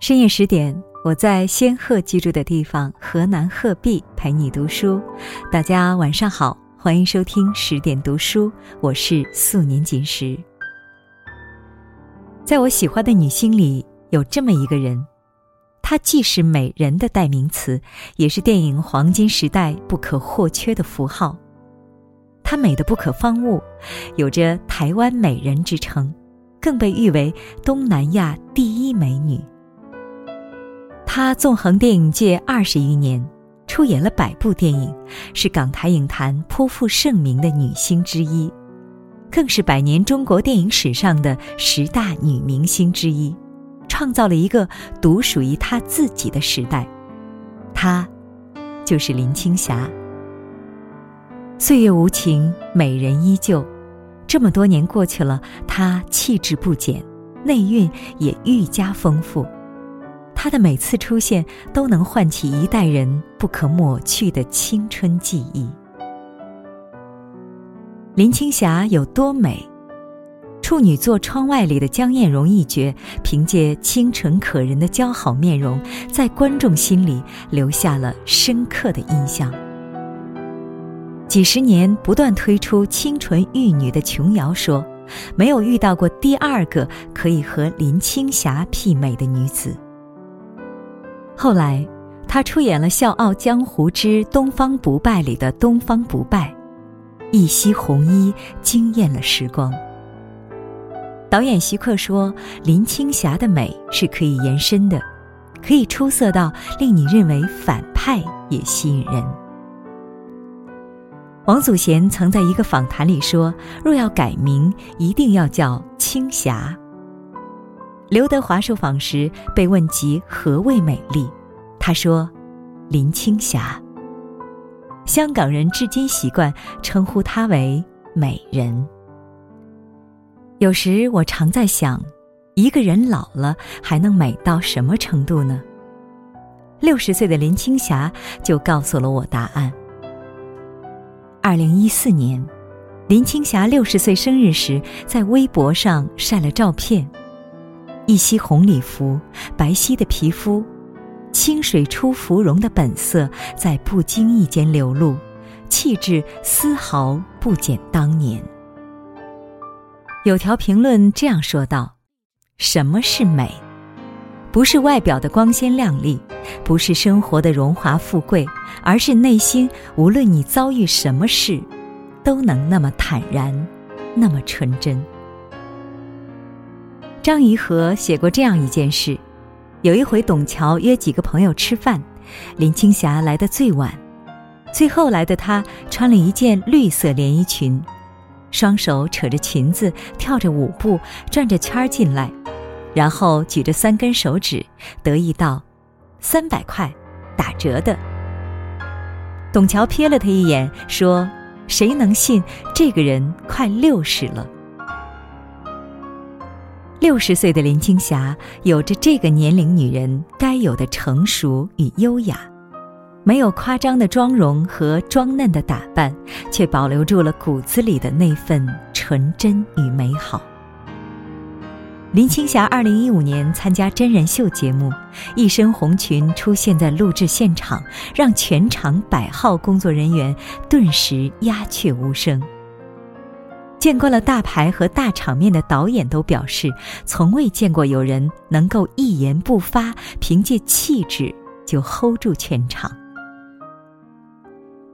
深夜十点，我在仙鹤居住的地方河南鹤壁陪你读书。大家晚上好，欢迎收听十点读书，我是素年锦时。在我喜欢的女星里，有这么一个人，她既是美人的代名词，也是电影黄金时代不可或缺的符号。她美的不可方物，有着“台湾美人”之称，更被誉为东南亚第一美女。她纵横电影界二十余年，出演了百部电影，是港台影坛颇负盛名的女星之一，更是百年中国电影史上的十大女明星之一，创造了一个独属于她自己的时代。她，就是林青霞。岁月无情，美人依旧。这么多年过去了，她气质不减，内蕴也愈加丰富。她的每次出现，都能唤起一代人不可抹去的青春记忆。林青霞有多美？处女座《窗外》里的江艳荣一角，凭借清纯可人的姣好面容，在观众心里留下了深刻的印象。几十年不断推出清纯玉女的琼瑶说：“没有遇到过第二个可以和林青霞媲美的女子。”后来，他出演了《笑傲江湖之东方不败》里的东方不败，一袭红衣惊艳了时光。导演徐克说：“林青霞的美是可以延伸的，可以出色到令你认为反派也吸引人。”王祖贤曾在一个访谈里说：“若要改名，一定要叫青霞。”刘德华受访时被问及何谓美丽，他说：“林青霞。”香港人至今习惯称呼她为美人。有时我常在想，一个人老了还能美到什么程度呢？六十岁的林青霞就告诉了我答案。二零一四年，林青霞六十岁生日时，在微博上晒了照片，一袭红礼服，白皙的皮肤，清水出芙蓉的本色在不经意间流露，气质丝毫不减当年。有条评论这样说道：“什么是美？不是外表的光鲜亮丽。”不是生活的荣华富贵，而是内心无论你遭遇什么事，都能那么坦然，那么纯真。张颐和写过这样一件事：有一回，董桥约几个朋友吃饭，林青霞来的最晚，最后来的她穿了一件绿色连衣裙，双手扯着裙子，跳着舞步，转着圈儿进来，然后举着三根手指，得意道。三百块，打折的。董桥瞥了他一眼，说：“谁能信这个人快六十了？”六十岁的林青霞有着这个年龄女人该有的成熟与优雅，没有夸张的妆容和装嫩的打扮，却保留住了骨子里的那份纯真与美好。林青霞二零一五年参加真人秀节目，一身红裙出现在录制现场，让全场百号工作人员顿时鸦雀无声。见惯了大牌和大场面的导演都表示，从未见过有人能够一言不发，凭借气质就 hold 住全场。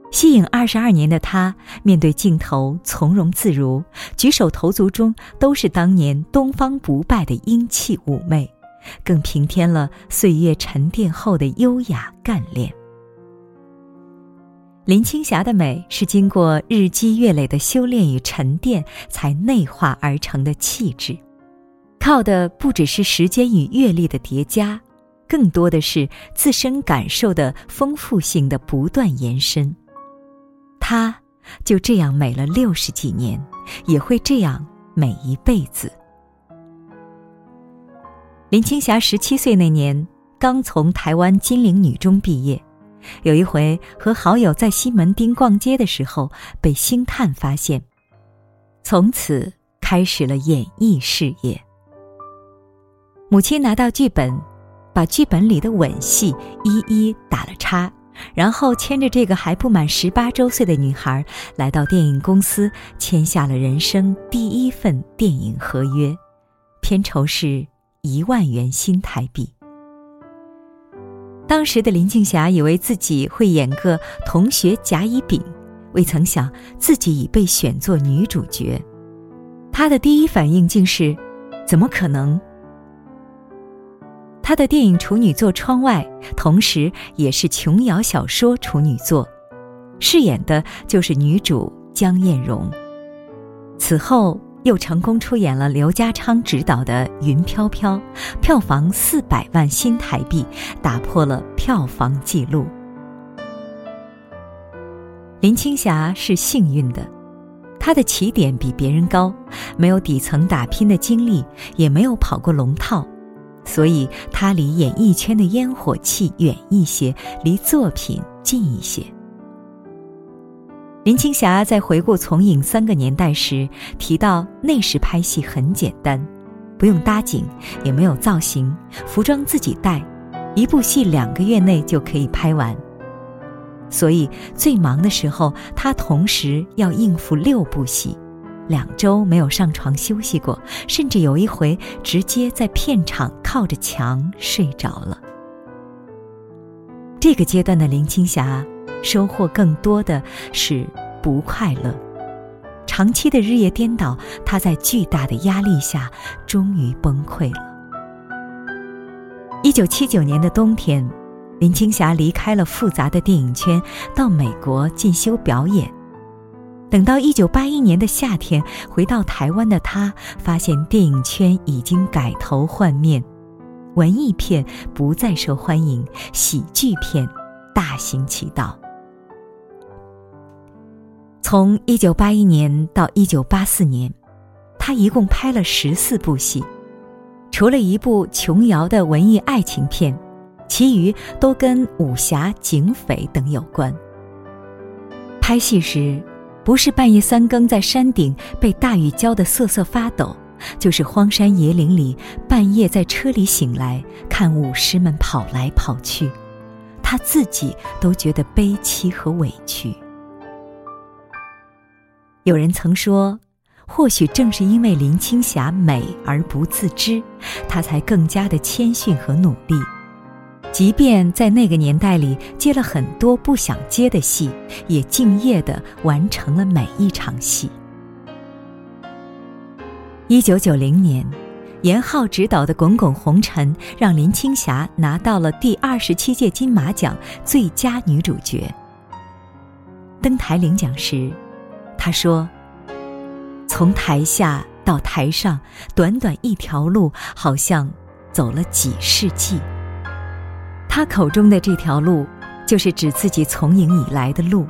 息影二十二年的他，面对镜头从容自如，举手投足中都是当年东方不败的英气妩媚，更平添了岁月沉淀后的优雅干练。林青霞的美是经过日积月累的修炼与沉淀才内化而成的气质，靠的不只是时间与阅历的叠加，更多的是自身感受的丰富性的不断延伸。她就这样美了六十几年，也会这样美一辈子。林青霞十七岁那年，刚从台湾金陵女中毕业，有一回和好友在西门町逛街的时候，被星探发现，从此开始了演艺事业。母亲拿到剧本，把剧本里的吻戏一一打了叉，然后牵着这个还不满十八周岁的女孩，来到电影公司签下了人生第一份电影合约，片酬是一万元新台币。当时的林青霞以为自己会演个同学甲乙丙，未曾想自己已被选作女主角。她的第一反应竟是：怎么可能？她的电影处女作《窗外》，同时也是琼瑶小说处女作，饰演的就是女主江艳蓉。此后。又成功出演了刘家昌执导的《云飘飘》，票房四百万新台币，打破了票房纪录。林青霞是幸运的，她的起点比别人高，没有底层打拼的经历，也没有跑过龙套，所以她离演艺圈的烟火气远一些，离作品近一些。林青霞在回顾从影三个年代时提到，那时拍戏很简单，不用搭景，也没有造型，服装自己带，一部戏两个月内就可以拍完。所以最忙的时候，她同时要应付六部戏，两周没有上床休息过，甚至有一回直接在片场靠着墙睡着了。这个阶段的林青霞。收获更多的是不快乐，长期的日夜颠倒，她在巨大的压力下终于崩溃了。一九七九年的冬天，林青霞离开了复杂的电影圈，到美国进修表演。等到一九八一年的夏天，回到台湾的她，发现电影圈已经改头换面，文艺片不再受欢迎，喜剧片大行其道。从一九八一年到一九八四年，他一共拍了十四部戏，除了一部琼瑶的文艺爱情片，其余都跟武侠、警匪等有关。拍戏时，不是半夜三更在山顶被大雨浇得瑟瑟发抖，就是荒山野岭里半夜在车里醒来看舞师们跑来跑去，他自己都觉得悲戚和委屈。有人曾说，或许正是因为林青霞美而不自知，她才更加的谦逊和努力。即便在那个年代里接了很多不想接的戏，也敬业的完成了每一场戏。一九九零年，严浩执导的《滚滚红尘》让林青霞拿到了第二十七届金马奖最佳女主角。登台领奖时。他说：“从台下到台上，短短一条路，好像走了几世纪。他口中的这条路，就是指自己从影以来的路，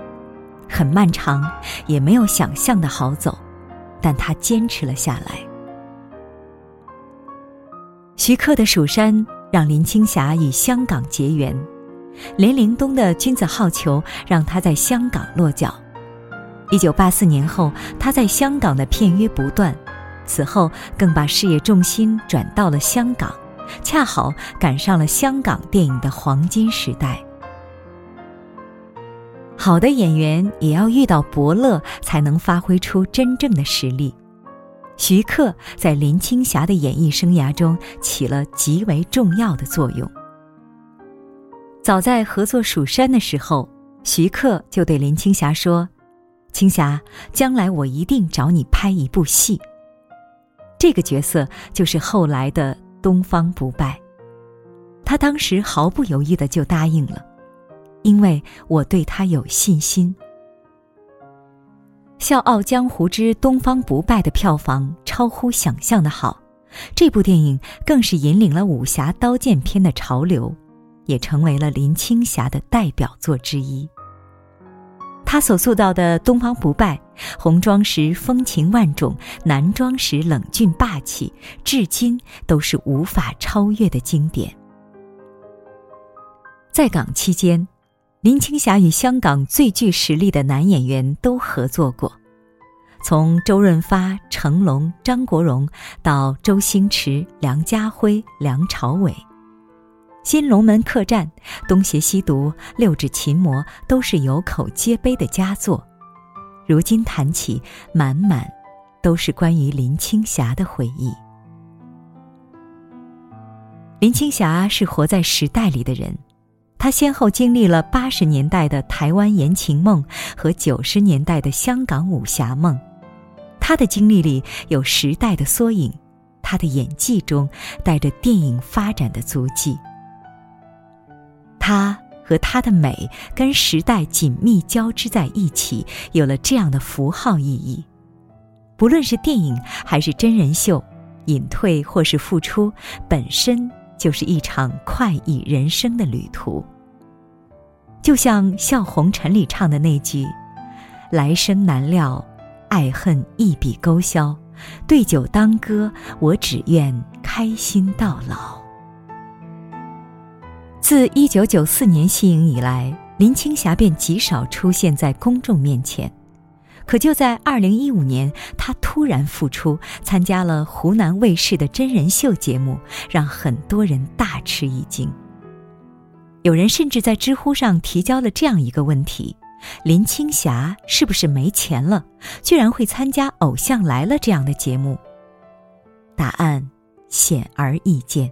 很漫长，也没有想象的好走，但他坚持了下来。”徐克的《蜀山》让林青霞与香港结缘，林岭东的《君子好逑》让他在香港落脚。一九八四年后，他在香港的片约不断，此后更把事业重心转到了香港，恰好赶上了香港电影的黄金时代。好的演员也要遇到伯乐，才能发挥出真正的实力。徐克在林青霞的演艺生涯中起了极为重要的作用。早在合作《蜀山》的时候，徐克就对林青霞说。青霞，将来我一定找你拍一部戏。这个角色就是后来的东方不败。他当时毫不犹豫的就答应了，因为我对他有信心。《笑傲江湖之东方不败》的票房超乎想象的好，这部电影更是引领了武侠刀剑片的潮流，也成为了林青霞的代表作之一。他所塑造的东方不败，红妆时风情万种，男装时冷峻霸气，至今都是无法超越的经典。在港期间，林青霞与香港最具实力的男演员都合作过，从周润发、成龙、张国荣到周星驰、梁家辉、梁朝伟。新龙门客栈、东邪西毒、六指琴魔都是有口皆碑的佳作。如今谈起，满满都是关于林青霞的回忆。林青霞是活在时代里的人，他先后经历了八十年代的台湾言情梦和九十年代的香港武侠梦，他的经历里有时代的缩影，他的演技中带着电影发展的足迹。他和他的美跟时代紧密交织在一起，有了这样的符号意义。不论是电影还是真人秀，隐退或是复出，本身就是一场快意人生的旅途。就像《笑红尘》里唱的那句：“来生难料，爱恨一笔勾销，对酒当歌，我只愿开心到老。”自一九九四年息影以来，林青霞便极少出现在公众面前。可就在二零一五年，她突然复出，参加了湖南卫视的真人秀节目，让很多人大吃一惊。有人甚至在知乎上提交了这样一个问题：林青霞是不是没钱了，居然会参加《偶像来了》这样的节目？答案显而易见。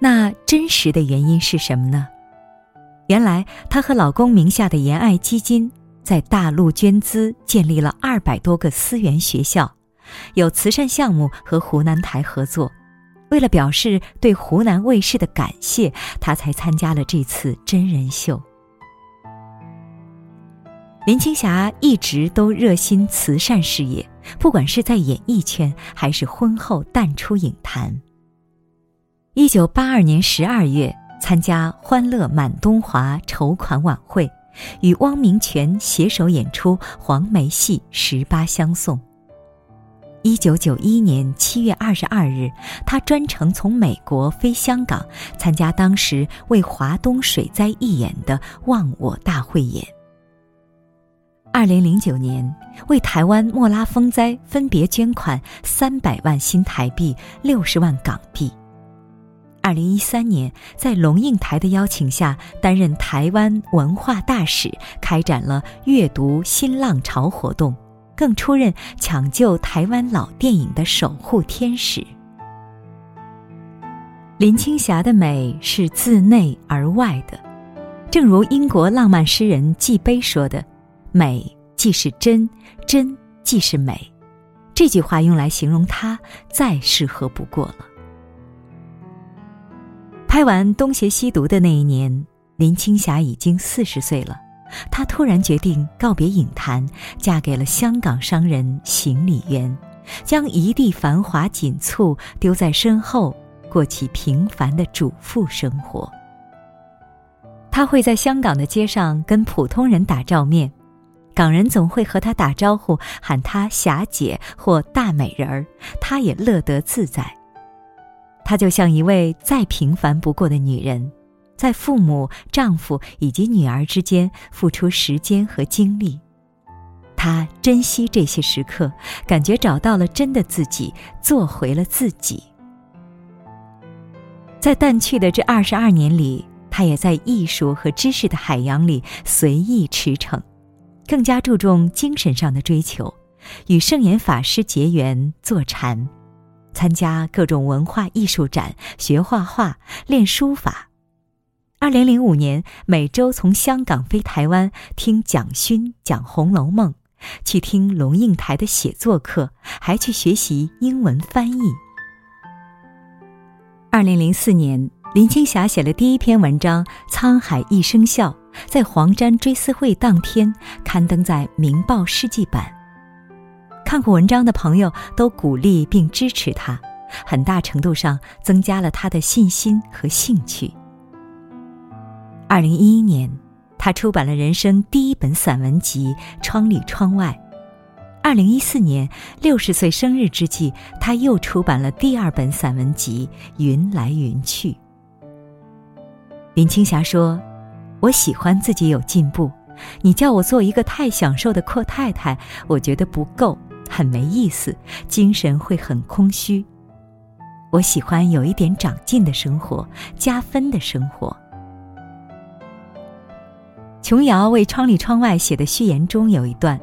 那真实的原因是什么呢？原来她和老公名下的延爱基金在大陆捐资建立了二百多个思源学校，有慈善项目和湖南台合作。为了表示对湖南卫视的感谢，他才参加了这次真人秀。林青霞一直都热心慈善事业，不管是在演艺圈还是婚后淡出影坛。一九八二年十二月，参加《欢乐满东华》筹款晚会，与汪明荃携手演出黄梅戏《十八相送》。一九九一年七月二十二日，他专程从美国飞香港，参加当时为华东水灾义演的忘我大汇演。二零零九年，为台湾莫拉风灾分别捐款三百万新台币、六十万港币。二零一三年，在龙应台的邀请下，担任台湾文化大使，开展了阅读新浪潮活动，更出任抢救台湾老电影的守护天使。林青霞的美是自内而外的，正如英国浪漫诗人纪悲说的：“美既是真，真既是美。”这句话用来形容她，再适合不过了。拍完《东邪西毒》的那一年，林青霞已经四十岁了。她突然决定告别影坛，嫁给了香港商人邢李渊，将一地繁华锦簇丢在身后，过起平凡的主妇生活。她会在香港的街上跟普通人打照面，港人总会和她打招呼，喊她“霞姐”或“大美人儿”，她也乐得自在。她就像一位再平凡不过的女人，在父母、丈夫以及女儿之间付出时间和精力。她珍惜这些时刻，感觉找到了真的自己，做回了自己。在淡去的这二十二年里，她也在艺术和知识的海洋里随意驰骋，更加注重精神上的追求，与圣严法师结缘，坐禅。参加各种文化艺术展，学画画，练书法。二零零五年，每周从香港飞台湾听蒋勋讲《红楼梦》，去听龙应台的写作课，还去学习英文翻译。二零零四年，林青霞写了第一篇文章《沧海一声笑》，在黄沾追思会当天刊登在《明报世纪版》。看过文章的朋友都鼓励并支持他，很大程度上增加了他的信心和兴趣。二零一一年，他出版了人生第一本散文集《窗里窗外》。二零一四年，六十岁生日之际，他又出版了第二本散文集《云来云去》。林青霞说：“我喜欢自己有进步，你叫我做一个太享受的阔太太，我觉得不够。”很没意思，精神会很空虚。我喜欢有一点长进的生活，加分的生活。琼瑶为《窗里窗外》写的序言中有一段：“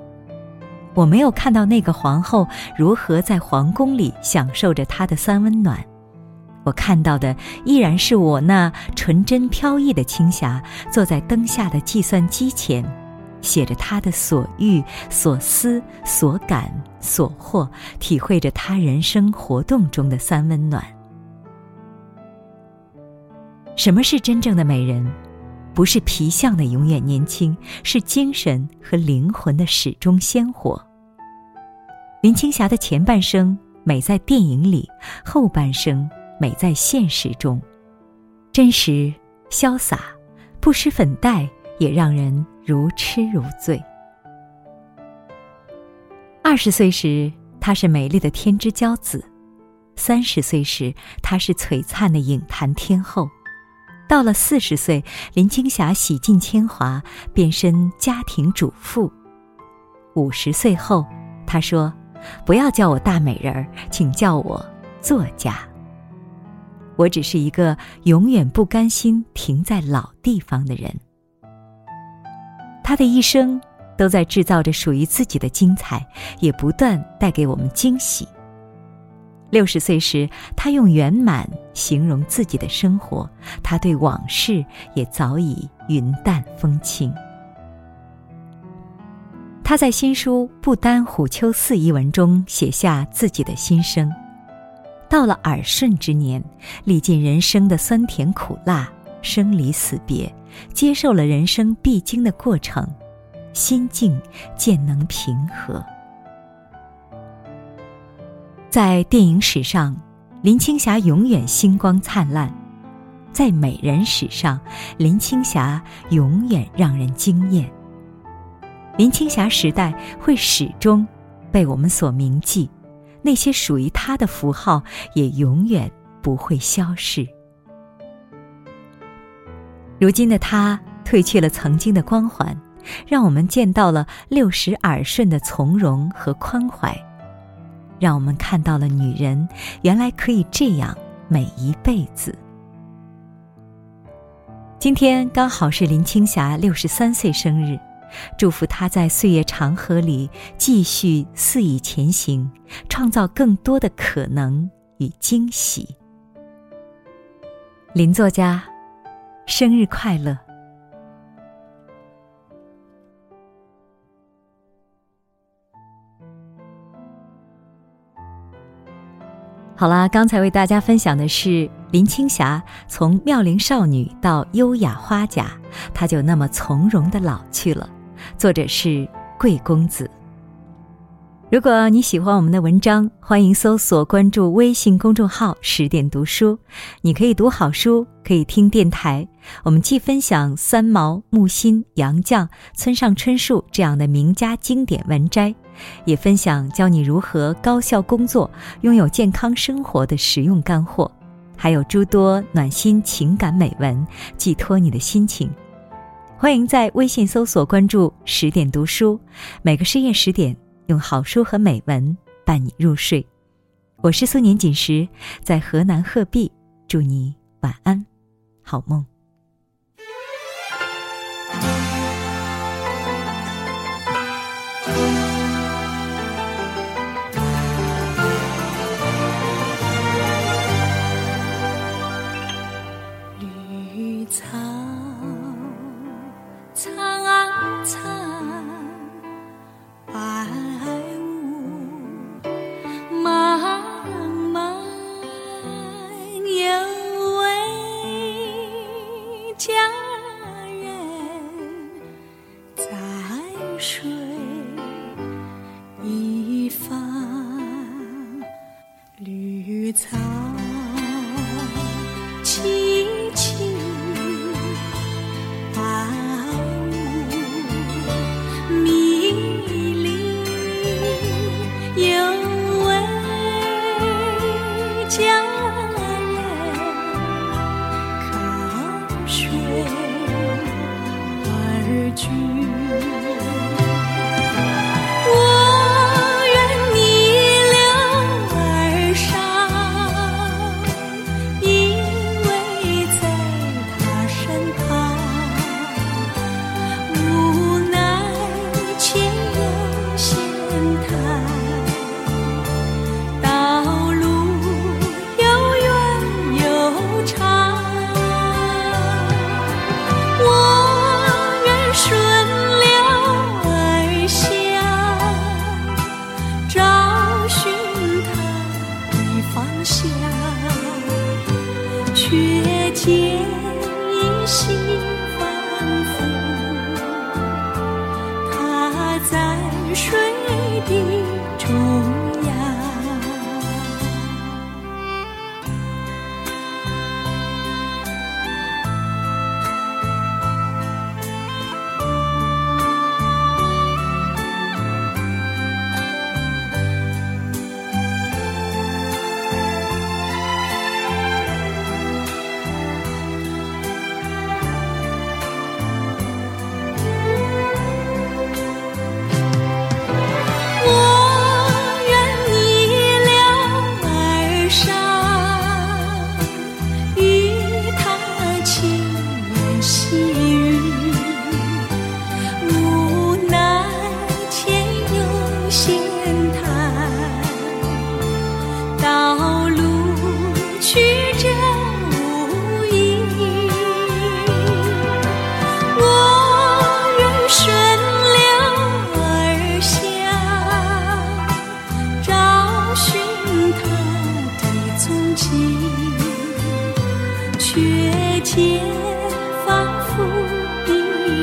我没有看到那个皇后如何在皇宫里享受着她的三温暖，我看到的依然是我那纯真飘逸的青霞坐在灯下的计算机前。”写着他的所欲、所思、所感、所获，体会着他人生活动中的三温暖。什么是真正的美人？不是皮相的永远年轻，是精神和灵魂的始终鲜活。林青霞的前半生美在电影里，后半生美在现实中，真实、潇洒，不施粉黛，也让人。如痴如醉。二十岁时，她是美丽的天之骄子；三十岁时，她是璀璨的影坛天后；到了四十岁，林青霞洗尽铅华，变身家庭主妇。五十岁后，她说：“不要叫我大美人儿，请叫我作家。我只是一个永远不甘心停在老地方的人。”他的一生都在制造着属于自己的精彩，也不断带给我们惊喜。六十岁时，他用圆满形容自己的生活，他对往事也早已云淡风轻。他在新书《不丹虎丘寺》一文中写下自己的心声：到了耳顺之年，历尽人生的酸甜苦辣。生离死别，接受了人生必经的过程，心境渐能平和。在电影史上，林青霞永远星光灿烂；在美人史上，林青霞永远让人惊艳。林青霞时代会始终被我们所铭记，那些属于她的符号也永远不会消逝。如今的她褪去了曾经的光环，让我们见到了六十耳顺的从容和宽怀，让我们看到了女人原来可以这样美一辈子。今天刚好是林青霞六十三岁生日，祝福她在岁月长河里继续肆意前行，创造更多的可能与惊喜。林作家。生日快乐！好啦，刚才为大家分享的是林青霞从妙龄少女到优雅花甲，她就那么从容的老去了。作者是贵公子。如果你喜欢我们的文章，欢迎搜索关注微信公众号“十点读书”。你可以读好书，可以听电台。我们既分享三毛、木心、杨绛、村上春树这样的名家经典文摘，也分享教你如何高效工作、拥有健康生活的实用干货，还有诸多暖心情感美文，寄托你的心情。欢迎在微信搜索关注“十点读书”，每个深夜十点。用好书和美文伴你入睡，我是苏年锦时，在河南鹤壁，祝你晚安，好梦。相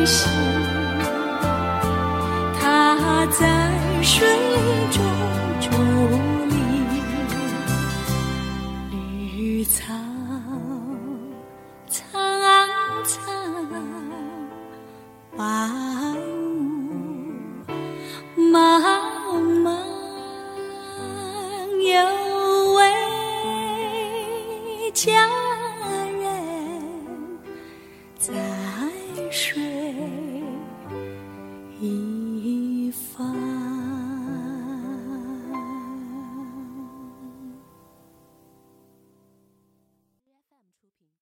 依稀，他在水中